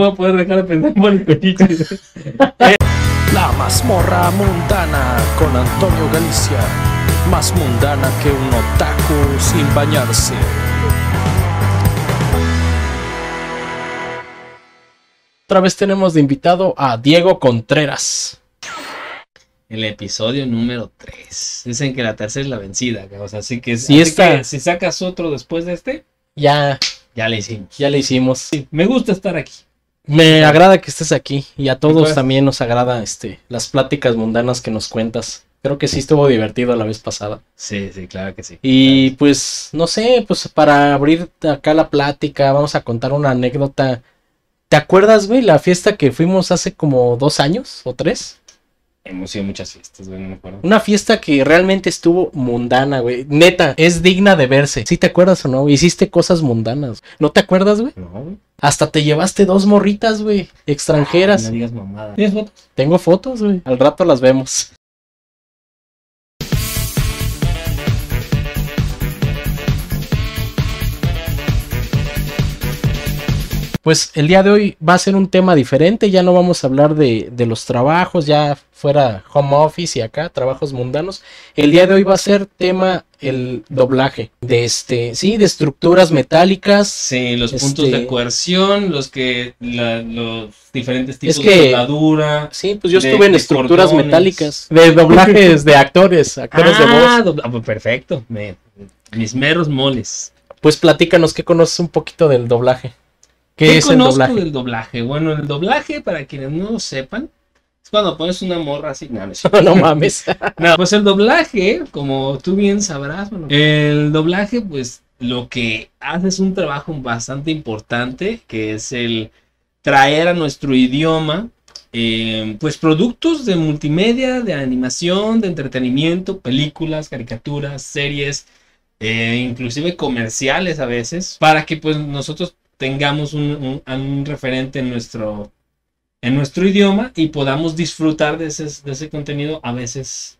voy a poder dejar de pensar por el fetiche. La mazmorra mundana con Antonio Galicia. Más mundana que un otaku sin bañarse. Otra vez tenemos de invitado a Diego Contreras. El episodio número 3. Dicen que la tercera es la vencida. O sea, así que, Si así esta- que si sacas otro después de este, Ya, ya le hicimos. ya le hicimos. Sí, me gusta estar aquí. Me agrada que estés aquí y a todos Pues- también nos agrada este las pláticas mundanas que nos cuentas. Creo que sí estuvo divertido la vez pasada. Sí, sí, claro que sí. Y pues, no sé, pues para abrir acá la plática, vamos a contar una anécdota. ¿Te acuerdas, güey, la fiesta que fuimos hace como dos años o tres? Hemos ido a muchas fiestas, güey, no me acuerdo. Una fiesta que realmente estuvo mundana, güey. Neta, es digna de verse. ¿Sí te acuerdas o no? Hiciste cosas mundanas. ¿No te acuerdas, güey? No, güey. Hasta te llevaste dos morritas, güey, extranjeras. No digas mamada. ¿Tienes fotos? Tengo fotos, güey. Al rato las vemos. Pues el día de hoy va a ser un tema diferente, ya no vamos a hablar de, de los trabajos, ya fuera home office y acá, trabajos mundanos. El día de hoy va a ser tema el doblaje de este, sí, de estructuras metálicas. Sí, los Este- puntos de coerción, los que la- los diferentes tipos Es que- de soldadura. Sí, pues yo estuve en estructuras cordones. metálicas, de doblajes de actores, actores de voz. Ah, pues perfecto. me- mis meros moles. Pues platícanos que conoces un poquito del doblaje. ¿Qué, ¿Qué es el conozco doblaje? del doblaje? Bueno, el doblaje, para quienes no lo sepan, es cuando pones una morra así. No, no mames. No, pues el doblaje, como tú bien sabrás, bueno, el doblaje, pues lo que hace es un trabajo bastante importante, que es el traer a nuestro idioma, eh, pues productos de multimedia, de animación, de entretenimiento, películas, caricaturas, series, eh, inclusive comerciales a veces, para que pues nosotros tengamos un, referente en nuestro, en nuestro idioma y podamos disfrutar de ese, contenido a veces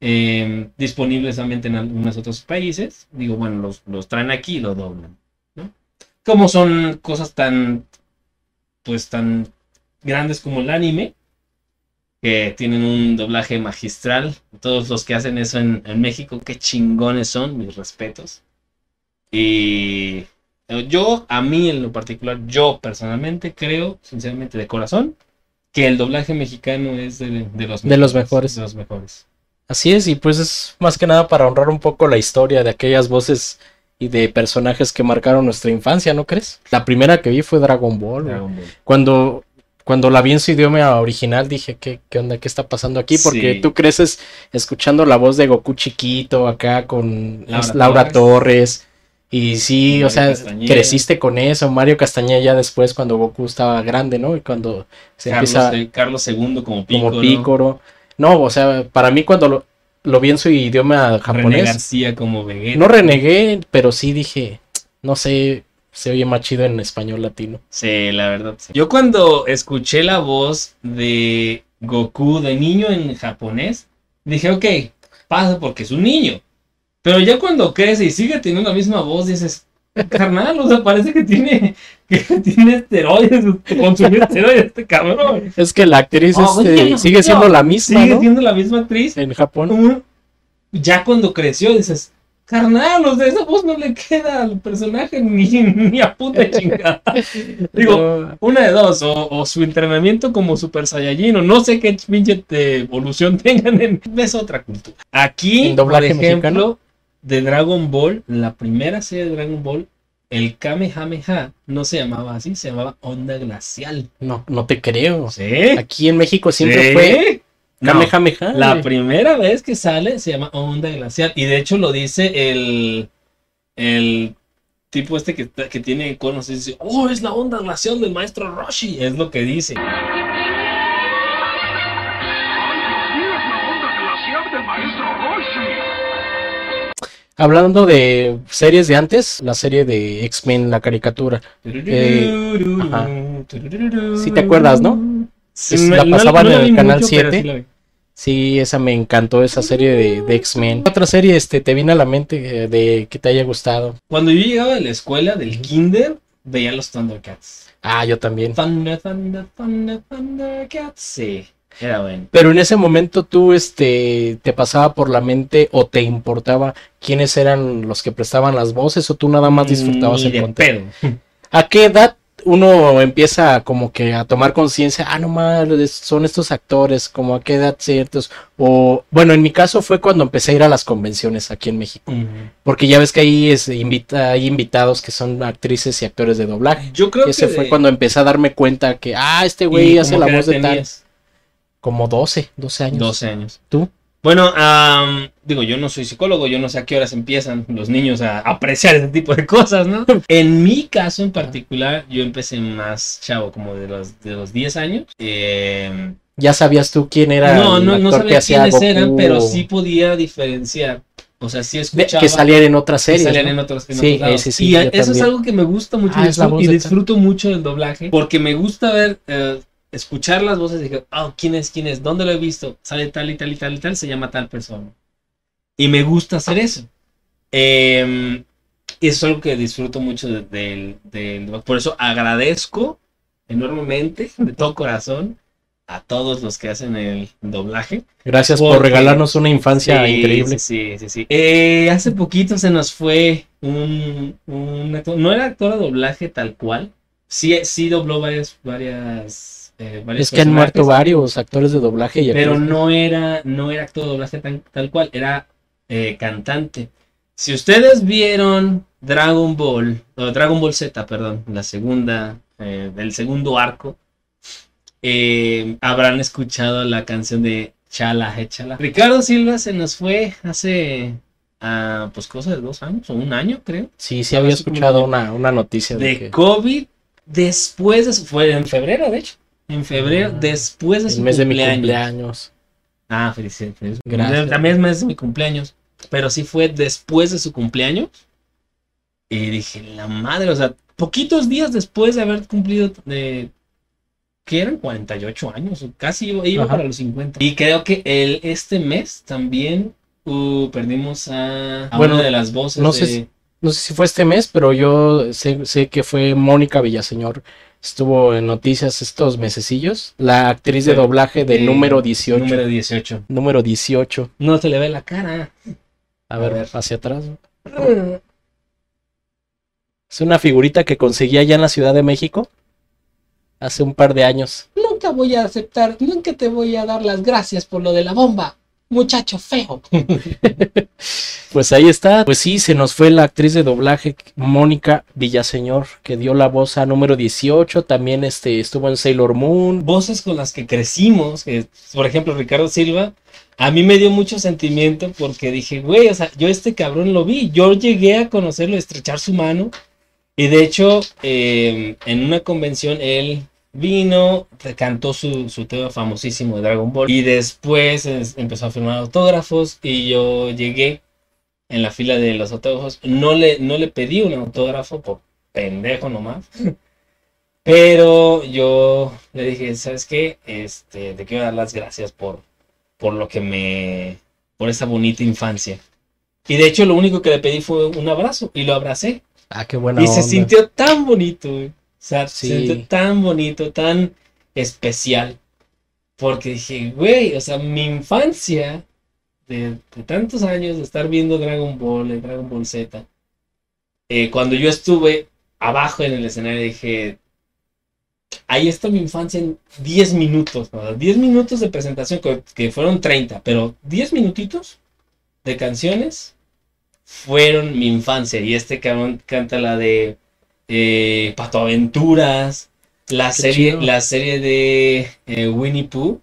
eh, disponibles solamente en algunos otros países. Digo, bueno, los, traen aquí y lo doblan. Como son cosas tan, pues tan grandes como el anime, que tienen un doblaje magistral. Todos los que hacen eso en, en México, qué chingones son, mis respetos. Y yo, a mí en lo particular, yo personalmente creo, sinceramente de corazón, que el doblaje mexicano es de, de los, De los mejores. De los mejores. Así es, y pues es más que nada para honrar un poco la historia de aquellas voces y de personajes que marcaron nuestra infancia, ¿no crees? La primera que vi fue Dragon Ball. Dragon Ball. Cuando, cuando la vi en su idioma original dije, ¿qué, qué onda? ¿Qué está pasando aquí? Porque Sí. tú creces escuchando la voz de Goku chiquito acá con Laura Laura, Torres. Torres. Y sí, Mario o sea, Castañeda. creciste con eso. Mario Castañeda ya después cuando Goku estaba grande, ¿no? Y cuando se Carlos, empieza eh, Carlos II como Piccolo. como Pícoro. No, o sea, para mí cuando lo, lo vi en su idioma René japonés, García como Vegeta. no renegué, pero sí dije, no sé, se oye más chido en español latino. Sí, la verdad. sí. Yo cuando escuché la voz de Goku de niño en japonés, dije, ok, pasa porque es un niño. Pero ya cuando crece y sigue teniendo la misma voz, dices, carnal, o sea, parece que tiene, que tiene esteroides, consumió esteroides este cabrón. Es que la actriz Oh, este, oye, sigue siendo la misma, Sigue ¿no? siendo la misma actriz. En Japón. Ya cuando creció, dices, carnal, o sea, esa voz no le queda al personaje ni, ni a puta chingada. Digo, No, una de dos, o, o su entrenamiento como Super Saiyajin, o no sé qué pinche de evolución tengan, en, es otra cultura. Aquí, ¿En doblaje por ejemplo, mexicano? De Dragon Ball, la primera serie de Dragon Ball, el Kamehameha no se llamaba así, se llamaba Onda Glacial. no, no te creo. ¿Sí? Aquí en México siempre ¿Sí? fue No, Kamehameha. la primera vez que sale se llama Onda Glacial. Y de hecho lo dice el, el tipo este que, que tiene iconos. y Dice, oh, es la onda glacial del maestro Roshi. Es lo que dice. Hablando de series de antes, la serie de X-Men, la caricatura. Eh, ajá. Sí te acuerdas, ¿no? Sí, Es- la pasaban no la en el canal mucho, pero 7. sí la vi. Sí, esa me encantó, esa serie de, de X-Men. ¿Qué otra serie este, te viene a la mente eh, de que te haya gustado? Cuando yo llegaba de la escuela, del kinder, veía los Thundercats. Ah, yo también. Thunder, Thunder, Thunder, Thundercats. Sí, era bueno. Pero en ese momento tú, este, te pasaba por la mente o te importaba quiénes eran los que prestaban las voces o tú nada más disfrutabas Ni el de contenido. pedo. ¿A qué edad uno empieza como que a tomar conciencia? Ah, no más, son estos actores, como a qué edad ciertos. O, bueno, en mi caso fue cuando empecé a ir a las convenciones aquí en México. Porque ya ves que ahí es, invita, hay invitados que son actrices y actores de doblaje. Yo creo Y ese que fue de- cuando empecé a darme cuenta que, ah, este ¿Y güey hace la voz de tal. Como 12, 12 años. 12 años. ¿Tú? Bueno, am, digo, yo no soy psicólogo, yo no sé a qué horas empiezan los niños a apreciar ese tipo de cosas, ¿no? En mi caso en particular, yo empecé más chavo, como de los, de los 10 años. Eh, ¿Ya sabías tú quién era no, el no, no que sabía quiénes Goku eran, pero sí podía diferenciar. O sea, sí escuchaba que salían en otras que series. salían ¿no? en otros, en Sí, otros ese sí, y eso es algo que me gusta mucho Ah, y disfruto mucho del doblaje porque me gusta ver, eh, escuchar las voces y dije, oh, ¿quién es? ¿Quién es? ¿Dónde lo he visto? Sale tal y tal y tal y tal, se llama tal persona. Y me gusta hacer eso. Eh, y eso es algo que disfruto mucho de- del, del- Por eso agradezco enormemente, de todo corazón, a todos los que hacen el doblaje. Gracias por regalarnos una infancia Sí, increíble. Sí, sí, sí. sí. Eh, hace poquito se nos fue un, un actor, no era actor de doblaje tal cual. Sí, sí dobló varias, varias, eh, Es que han muerto varios actores de doblaje y Pero actores- no era, no era actor de doblaje tan- tal cual, era eh, cantante. Si ustedes vieron Dragon Ball, o Dragon Ball Z, perdón, la segunda, eh, del segundo arco, eh, habrán escuchado la canción de Chala, Échala. Ricardo Silva se nos fue hace, ah, pues, cosa de dos años, o un año, creo, Sí, sí había escuchado una, una noticia de, de que COVID, después de su, fue en febrero, de hecho, en febrero, después de el su mes de mi cumpleaños. cumpleaños. Ah, felicidades. feliz Gracias. cumpleaños. También es mes de mi cumpleaños. Pero sí fue después de su cumpleaños. Y dije, la madre, o sea, poquitos días después de haber cumplido de. que eran 48 años, casi iba, iba para los 50. Y creo que el, este mes también uh, perdimos a, a Bueno, una de las voces. no sé de- si- No sé si fue este mes, pero yo sé, sé que fue Mónica Villaseñor. Estuvo en noticias estos mesecillos. La actriz de doblaje de Eh, número 18. Número 18. Número 18. No se le ve la cara. A ver, ver. hacia atrás. Es una figurita que conseguí allá en la Ciudad de México hace un par de años. Nunca voy a aceptar, nunca te voy a dar las gracias por lo de la bomba, muchacho feo. Pues ahí está. Pues sí, se nos fue la actriz de doblaje Mónica Villaseñor, que dio la voz a número 18. También este, estuvo en Sailor Moon. voces con las que crecimos, que, por ejemplo Ricardo Silva, a mí me dio mucho sentimiento porque dije, güey, o sea, yo este cabrón lo vi, yo llegué a conocerlo, a estrechar su mano, y de hecho, eh, en una convención él vino, cantó su, su tema famosísimo de Dragon Ball, y después es- empezó a firmar autógrafos, y yo llegué en la fila de los autógrafos, no le, no le pedí un autógrafo por pendejo nomás. Pero yo le dije, ¿sabes qué? Este, te quiero dar las gracias por, por lo que me, por esa bonita infancia. Y de hecho lo único que le pedí fue un abrazo y lo abracé. Ah, qué buena y se sintió tan bonito, güey. O sea, Sí. se sintió tan bonito, tan especial. Porque dije, güey, o sea, mi infancia de, de tantos años de estar viendo Dragon Ball, de Dragon Ball Z, eh, cuando yo estuve abajo en el escenario dije, ahí está mi infancia en 10 minutos, ¿no? 10 minutos de presentación, que, que fueron 30, pero 10 minutitos de canciones fueron mi infancia. Y este cabrón canta la de eh, Pato Aventuras, la Qué serie, chido. la serie de eh, Winnie Pooh.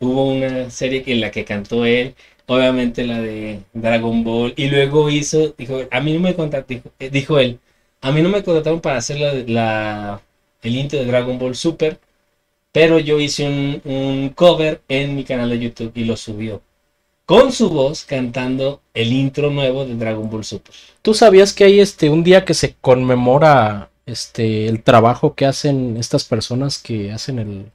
Hubo una serie en la que cantó él, obviamente la de Dragon Ball, y luego hizo, dijo, a mí no me contrataron, dijo, eh, dijo él, a mí no me contrataron para hacer la, la- el intro de Dragon Ball Super, pero yo hice un, un cover en mi canal de YouTube y lo subió. Con su voz cantando el intro nuevo de Dragon Ball Super. ¿Tú sabías que hay este un día que se conmemora este el trabajo que hacen estas personas que hacen el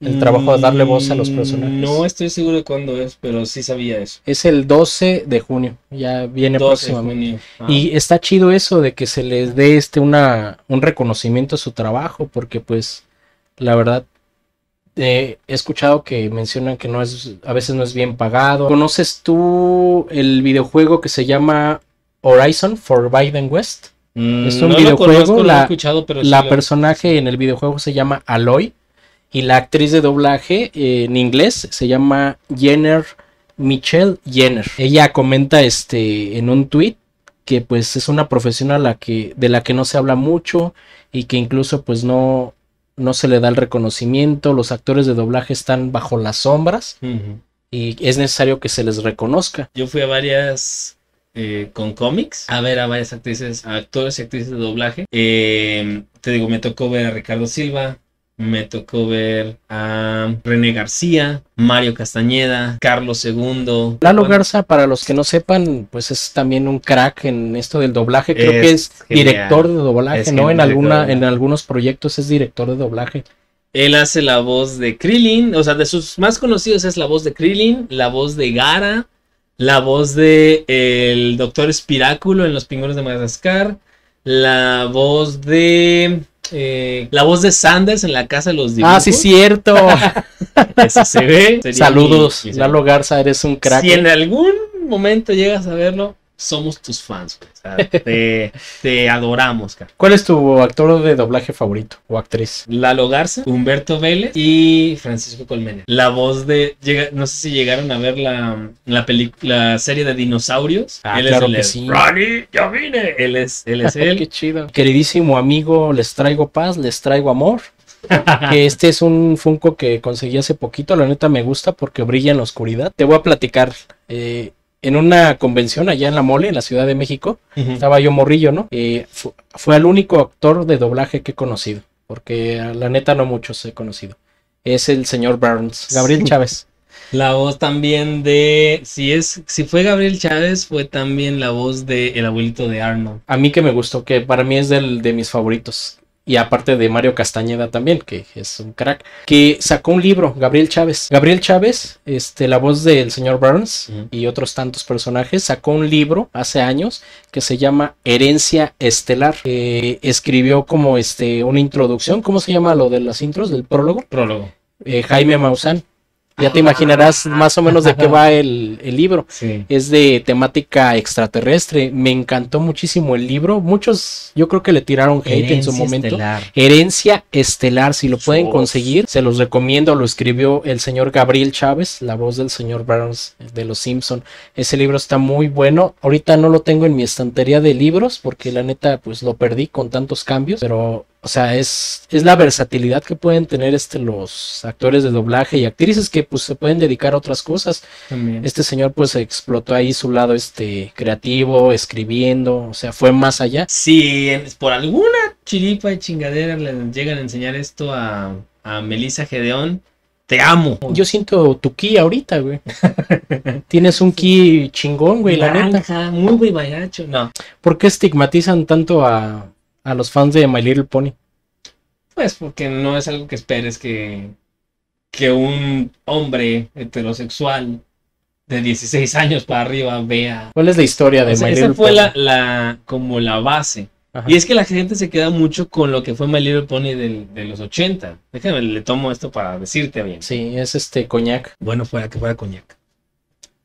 el trabajo de darle voz a los personajes. Mm, No estoy seguro de cuándo es, pero sí sabía eso. Es el 12 de junio, ya viene 12 de próximamente. junio. Ah. Y está chido eso de que se les dé este una un reconocimiento a su trabajo, porque pues la verdad eh, he escuchado que mencionan que no es a veces no es bien pagado. ¿Conoces tú el videojuego que se llama Horizon for Biden West? Mm, es un no videojuego, lo la- escuchado, pero sí La lo- personaje en el videojuego se llama Aloy y la actriz de doblaje eh, en inglés se llama Jenner Michelle Jenner. Ella comenta este en un tweet que pues es una profesión a la que de la que no se habla mucho y que incluso pues no no se le da el reconocimiento, los actores de doblaje están bajo las sombras y es necesario que se les reconozca. Yo fui a varias eh, con cómics a ver a varias actrices, actores y actrices de doblaje. Eh, te digo, me tocó ver a Ricardo Silva, me tocó ver a René García, Mario Castañeda, Carlos II. Lalo Bueno, Garza, para los que no sepan, pues es también un crack en esto del doblaje. Creo Es que es genial. director de doblaje, Es ¿no? En alguna, en algunos proyectos es director de doblaje. Él hace la voz de Krillin, o sea, de sus más conocidos es la voz de Krillin, la voz de Gara, la voz de el Doctor Espiráculo en Los Pingüinos de Madagascar, la voz de eh, la voz de Sanders en la Casa de los Dibujos. Ah, sí, cierto. Eso se ve. Sería Saludos, mi- mi- Lalo Garza, eres un crack. Si en algún momento llegas a verlo, somos tus fans. güey. O sea, te, te adoramos, cara. ¿Cuál es tu actor de doblaje favorito o actriz? Lalo Garza, Humberto Vélez y Francisco Colmenares. La voz de. llega- no sé si llegaron a ver la, la, la serie de dinosaurios. Ah, él claro es el que sí. Ronnie, ya vine. Él es, él es Qué él. chido. Queridísimo amigo, les traigo paz, les traigo amor. Que este es un Funko que conseguí hace poquito. La neta me gusta porque brilla en la oscuridad. Te voy a platicar. eh, en una convención allá en la Mole, en la Ciudad de México, estaba yo morrillo, ¿no? Eh, fu- fue el único actor de doblaje que he conocido, porque a la neta no muchos he conocido. Es el señor Burns, Gabriel Chávez. La voz también de. Si es. Si fue Gabriel Chávez, fue también la voz de el abuelito de Arnold. A mí que me gustó, que para mí es del, de mis favoritos. Y aparte de Mario Castañeda también, que es un crack, que sacó un libro, Gabriel Chávez. Gabriel Chávez, este, la voz del señor Burns y otros tantos personajes, sacó un libro hace años que se llama Herencia Estelar. que escribió como este, una introducción, ¿cómo se llama lo de las intros, del prólogo? Prólogo. eh, Jaime Maussan. Ya te imaginarás más o menos de qué va el, el libro. Sí. Es de temática extraterrestre. Me encantó muchísimo el libro. Muchos, yo creo que le tiraron hate en su momento. Herencia Estelar, si lo pueden conseguir, se los recomiendo. Lo escribió el señor Gabriel Chávez, la voz del señor Burns de Los Simpson. Ese libro está muy bueno. Ahorita no lo tengo en mi estantería de libros porque la neta pues lo perdí con tantos cambios, pero o sea, es, es la versatilidad que pueden tener este los actores de doblaje y actrices que pues se pueden dedicar a otras cosas. También. Este señor pues explotó ahí su lado este creativo, escribiendo, o sea, fue más allá. Si por alguna chiripa y chingadera le llegan a enseñar esto a, a Melissa Gedeón, te amo. Yo siento tu ki ahorita, güey. Tienes un ki chingón, güey, la neta. Muy muy bayacho. No, ¿Por qué estigmatizan tanto a, a los fans de My Little Pony? pues porque no es algo que esperes que, que un hombre heterosexual de 16 años para arriba vea. ¿Cuál es la historia de O sea, My esa Little fue Pony? la, la, como la base. Ajá. Y es que la gente se queda mucho con lo que fue My Little Pony del- de los 80. Déjame, le tomo esto para decirte bien. Sí, es este coñac. Bueno, fuera que fuera coñac.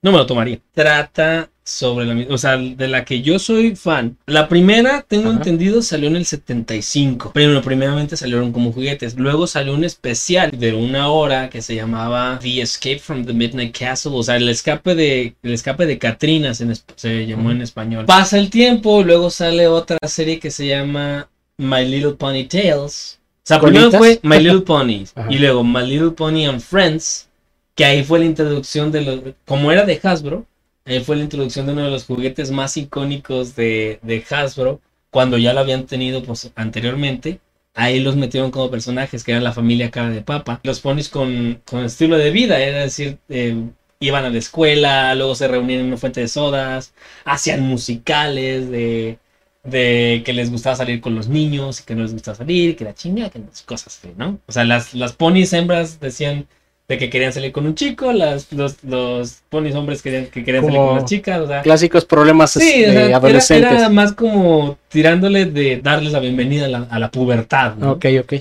No me lo tomaría. Trata sobre la misma, o sea, de la que yo soy fan. La primera, tengo Ajá. entendido, salió en el 75. Pero primeramente salieron como juguetes. Luego salió un especial de una hora que se llamaba The Escape from the Midnight Castle. O sea, el escape de, el escape de Catrinas se llamó en español. Pasa el tiempo, luego sale otra serie que se llama My Little Pony Tales. O sea, primero fue My Little Pony y luego My Little Pony and Friends, que ahí fue la introducción de los, como era de Hasbro, ahí fue la introducción de uno de los juguetes más icónicos de, de Hasbro, cuando ya lo habían tenido pues, anteriormente. Ahí los metieron como personajes, que eran la familia cara de papa. Los ponis con, con estilo de vida, era decir, eh, iban a la escuela, luego se reunían en una fuente de sodas, hacían musicales de, de que les gustaba salir con los niños y que no les gustaba salir, que la chinga, que cosas así, ¿no? O sea, las, las ponis hembras decían de que querían salir con un chico, las, los, los ponis hombres querían, que querían salir Como con las chicas, o sea. Clásicos problemas Sí, de o sea, era- adolescentes. Era, más como tirándole de darles la bienvenida a la, a la pubertad, ¿no? Ok, ok.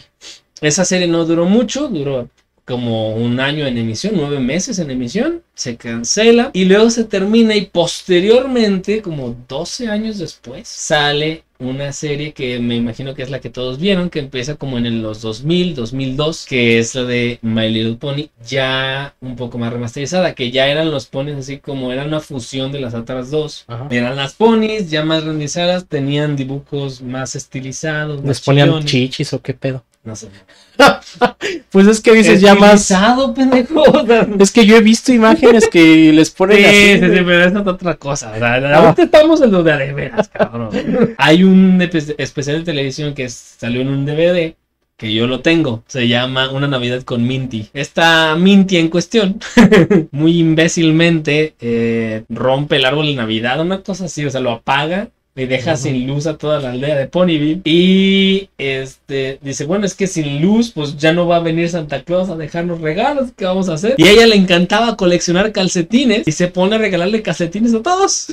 Esa serie no duró mucho, duró como un año en emisión, nueve meses en emisión, se cancela y luego se termina y posteriormente, como 12 años después, sale una serie que me imagino que es la que todos vieron, que empieza como en los 2000, 2002, que es la de My Little Pony, ya un poco más remasterizada, que ya eran los ponies así como era una fusión de las otras dos. Ajá. Eran las ponies ya más renderizadas, tenían dibujos más estilizados, más ¿Les ponían chillones. chichis o qué pedo? No sé. Pues es que dices ya más. Estilizado, pendejo. O sea, Es que yo he visto imágenes que les ponen Sí, así. sí, sí, pero es otra cosa. o sea, Ah. Ahorita estamos en lo de de veras, cabrón. Hay un especial de televisión que salió en un DVD que yo lo tengo. Se llama Una Navidad con Minty. Esta Minty en cuestión, muy imbécilmente, eh, rompe el árbol de Navidad, una cosa así, o sea, lo apaga. Y deja sin luz a toda la aldea de Ponyville. Y este dice: Bueno, es que sin luz, pues ya no va a venir Santa Claus a dejarnos regalos. ¿Qué vamos a hacer? Y a ella le encantaba coleccionar calcetines. Y se pone a regalarle calcetines a todos.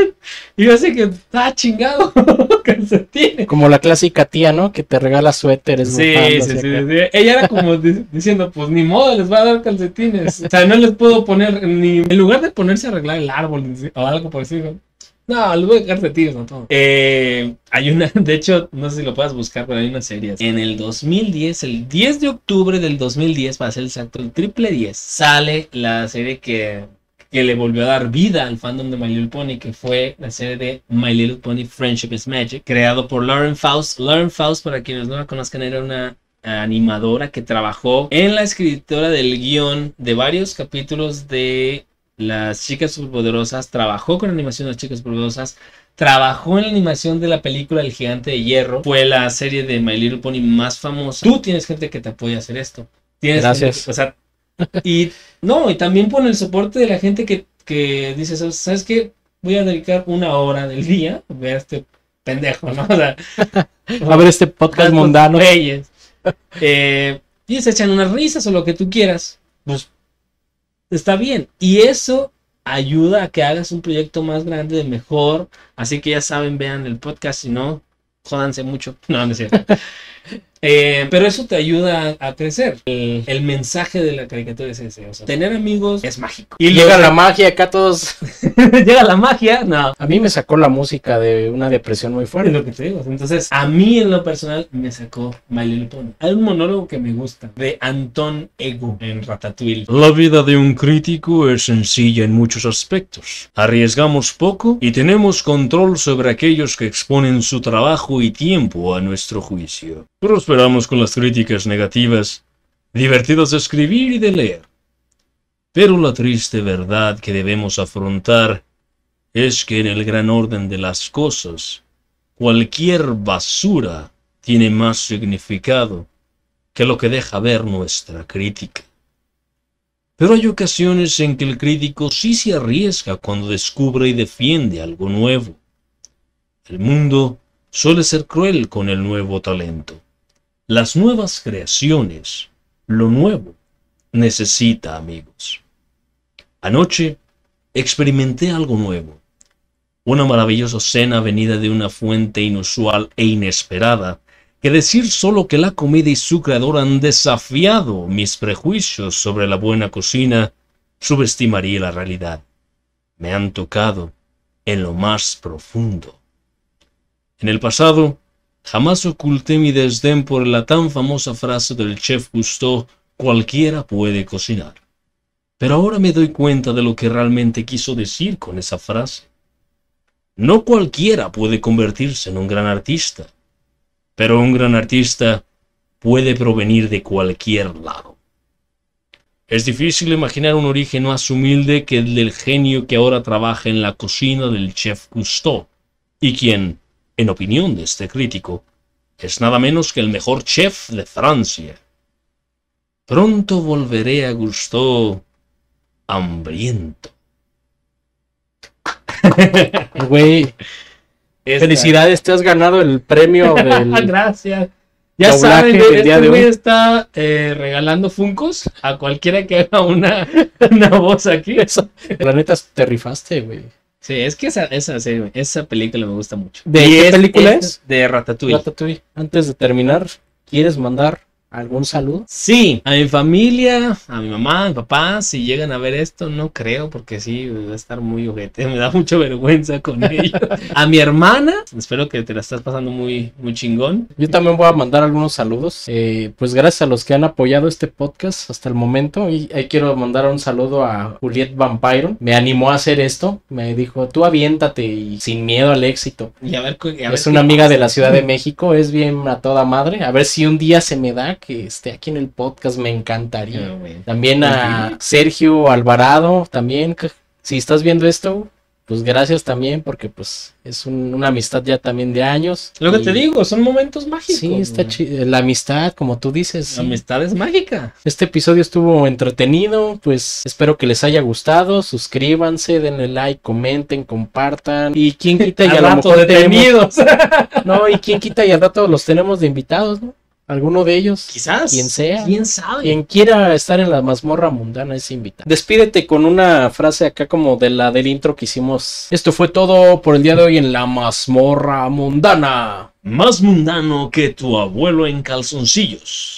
y yo así que, ah, chingado, calcetines. Como la clásica tía, ¿no? Que te regala suéteres. Sí, sí, sí, sí. Ella era como di- diciendo, pues ni modo, les va a dar calcetines. O sea, no les puedo poner, ni en lugar de ponerse a arreglar el árbol o algo por decirlo. No, les voy a dejar calcetines a todos. Eh, hay una, de hecho, no sé si lo puedas buscar, pero hay una serie. En el 2010, el 10 de octubre del 2010, para ser exacto, el triple 10, sale la serie que, que le volvió a dar vida al fandom de My Little Pony, que fue la serie de My Little Pony Friendship is Magic, creado por Lauren Faust. Lauren Faust, para quienes no la conozcan, era una animadora que trabajó en la escritora del guion de varios capítulos de Las Chicas Superpoderosas, trabajó con animación de Las Chicas Superpoderosas, trabajó en la animación de la película El Gigante de Hierro, fue la serie de My Little Pony más famosa. Tú tienes gente que te apoya a hacer esto. Tienes Gracias. que- o sea, y no, y también pone el soporte de la gente que, que dice, ¿sabes qué? Voy a dedicar una hora del día a ver este pendejo, ¿no? O sea, A ver este podcast mundano. güeyes. Eh, y se echan unas risas o lo que tú quieras. Pues está bien. Y eso ayuda a que hagas un proyecto más grande, de mejor. Así que ya saben, vean el podcast. Si no, jódanse mucho. No, no es cierto. Eh, pero eso te ayuda a, crecer. El, el mensaje de la caricatura es ese. O sea, tener amigos es mágico. Y llega la magia acá todos. llega la magia. No. A mí me sacó la música de una depresión muy Es fuerte. lo que te digo. Entonces, a mí en lo personal me sacó My Little Pony. Hay un monólogo que me gusta de Anton Ego en Ratatouille. La vida de un crítico es sencilla en muchos aspectos. Arriesgamos poco y tenemos control sobre aquellos que exponen su trabajo y tiempo a nuestro juicio. Prosperamos con las críticas negativas, divertidas de escribir y de leer. Pero la triste verdad que debemos afrontar es que en el gran orden de las cosas, cualquier basura tiene más significado que lo que deja ver nuestra crítica. Pero hay ocasiones en que el crítico sí se arriesga cuando descubre y defiende algo nuevo. El mundo suele ser cruel con el nuevo talento. Las nuevas creaciones, lo nuevo, necesita amigos. Anoche experimenté algo nuevo. Una maravillosa cena venida de una fuente inusual e inesperada que decir solo que la comida y su creador han desafiado mis prejuicios sobre la buena cocina subestimaría la realidad. Me han tocado en lo más profundo. En el pasado, jamás oculté mi desdén por la tan famosa frase del chef Gusteau, cualquiera puede cocinar. Pero ahora me doy cuenta de lo que realmente quiso decir con esa frase. No cualquiera puede convertirse en un gran artista pero un gran artista puede provenir de cualquier lado. Es difícil imaginar un origen más humilde que el del genio que ahora trabaja en la cocina del chef Cousteau, y quien, en opinión de este crítico, es nada menos que el mejor chef de Francia. Pronto volveré a Cousteau hambriento. Güey, Felicidades, te has ganado el premio del... Gracias. Ya saben, del este día de hoy. está eh, regalando Funcos a cualquiera que haga una, una voz aquí. Eso, la neta te rifaste, güey. Sí, es que esa, esa, serie, esa película me gusta mucho. ¿De qué película es? De Ratatouille. Ratatouille. Antes de terminar, ¿quieres mandar algún saludo? Sí, a mi familia, a mi mamá, a mi papá, si llegan a ver esto, no creo, porque sí, va a estar muy ojete, me da mucha vergüenza con ellos. A mi hermana, espero que te la estás pasando muy, muy chingón. Yo también voy a mandar algunos saludos. Eh, pues gracias a los que han apoyado este podcast hasta el momento. Y ahí quiero mandar un saludo a Juliet Vampiro. Me animó a hacer esto. Me dijo, tú aviéntate y sin miedo al éxito. Y a ver, a ver Es una amiga pasa. de la Ciudad de México. Es bien a toda madre. A ver si un día se me da que esté aquí en el podcast. Me encantaría. Ah, güey. También a Sergio Alvarado, también, si estás viendo esto, pues gracias también, porque pues es un- una amistad ya también de años. Lo que Y- te digo, son momentos mágicos. Sí, está chido. La amistad, como tú dices. La sí. amistad es mágica. Este episodio estuvo entretenido, pues espero que les haya gustado. Suscríbanse, denle like, comenten, compartan. Y quién quita y Al rato mejor tenemos- detenidos. No, y quién quita y al rato los tenemos de invitados, ¿no? Alguno de ellos. Quizás. Quien sea. ¿Quién sabe? Quien quiera estar en la mazmorra mundana es invitado. Despídete con una frase acá como de la del intro que hicimos. Esto fue todo por el día de hoy en la mazmorra mundana. Más mundano que tu abuelo en calzoncillos.